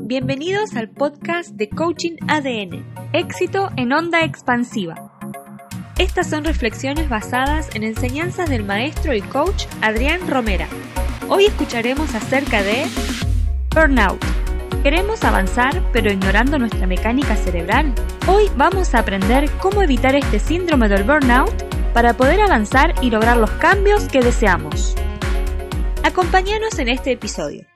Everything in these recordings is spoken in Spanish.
Bienvenidos al podcast de Coaching ADN, éxito en onda expansiva. Estas son reflexiones basadas en enseñanzas del maestro y coach Adrián Romera. Hoy escucharemos acerca de burnout. Queremos avanzar pero ignorando nuestra mecánica cerebral. Hoy vamos a aprender cómo evitar este síndrome del burnout para poder avanzar y lograr los cambios que deseamos. Acompáñanos en este episodio.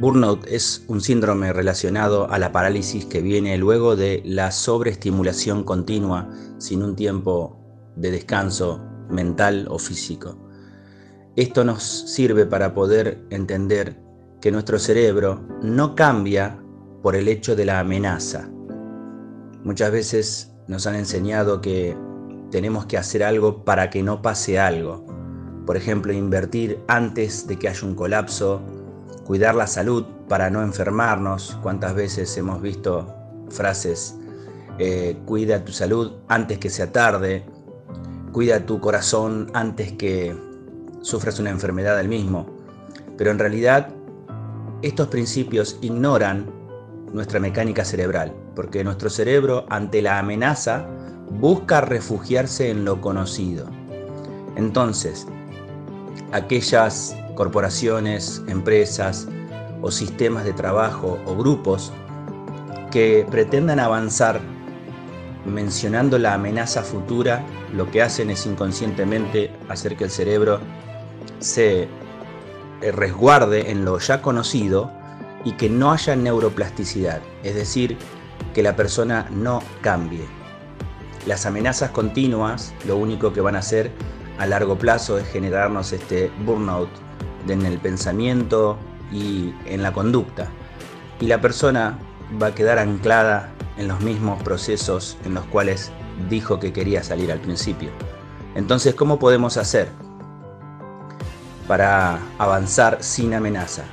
Burnout es un síndrome relacionado a la parálisis que viene luego de la sobreestimulación continua sin un tiempo de descanso mental o físico. Esto nos sirve para poder entender que nuestro cerebro no cambia por el hecho de la amenaza. Muchas veces nos han enseñado que tenemos que hacer algo para que no pase algo. Por ejemplo, invertir antes de que haya un colapso cuidar la salud para no enfermarnos. ¿Cuántas veces hemos visto frases, eh, cuida tu salud antes que sea tarde, cuida tu corazón antes que sufras una enfermedad del mismo? Pero en realidad estos principios ignoran nuestra mecánica cerebral, porque nuestro cerebro ante la amenaza busca refugiarse en lo conocido. Entonces, aquellas corporaciones, empresas o sistemas de trabajo o grupos que pretendan avanzar mencionando la amenaza futura, lo que hacen es inconscientemente hacer que el cerebro se eh, resguarde en lo ya conocido y que no haya neuroplasticidad, es decir, que la persona no cambie. Las amenazas continuas lo único que van a hacer a largo plazo es generarnos este burnout en el pensamiento y en la conducta. Y la persona va a quedar anclada en los mismos procesos en los cuales dijo que quería salir al principio. Entonces, ¿cómo podemos hacer para avanzar sin amenaza?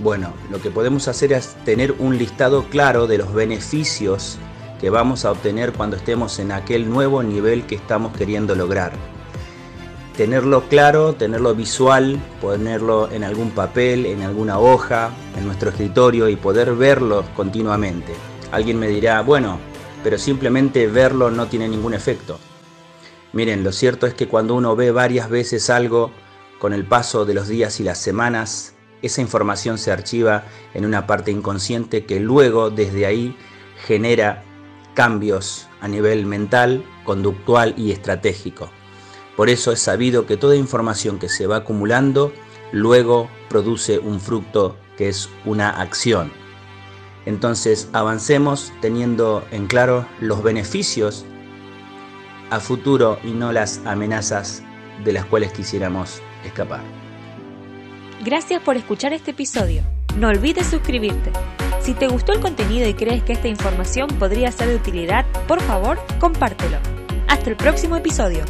Bueno, lo que podemos hacer es tener un listado claro de los beneficios que vamos a obtener cuando estemos en aquel nuevo nivel que estamos queriendo lograr tenerlo claro, tenerlo visual, ponerlo en algún papel, en alguna hoja, en nuestro escritorio y poder verlo continuamente. Alguien me dirá, bueno, pero simplemente verlo no tiene ningún efecto. Miren, lo cierto es que cuando uno ve varias veces algo, con el paso de los días y las semanas, esa información se archiva en una parte inconsciente que luego desde ahí genera cambios a nivel mental, conductual y estratégico. Por eso es sabido que toda información que se va acumulando luego produce un fruto que es una acción. Entonces avancemos teniendo en claro los beneficios a futuro y no las amenazas de las cuales quisiéramos escapar. Gracias por escuchar este episodio. No olvides suscribirte. Si te gustó el contenido y crees que esta información podría ser de utilidad, por favor, compártelo. Hasta el próximo episodio.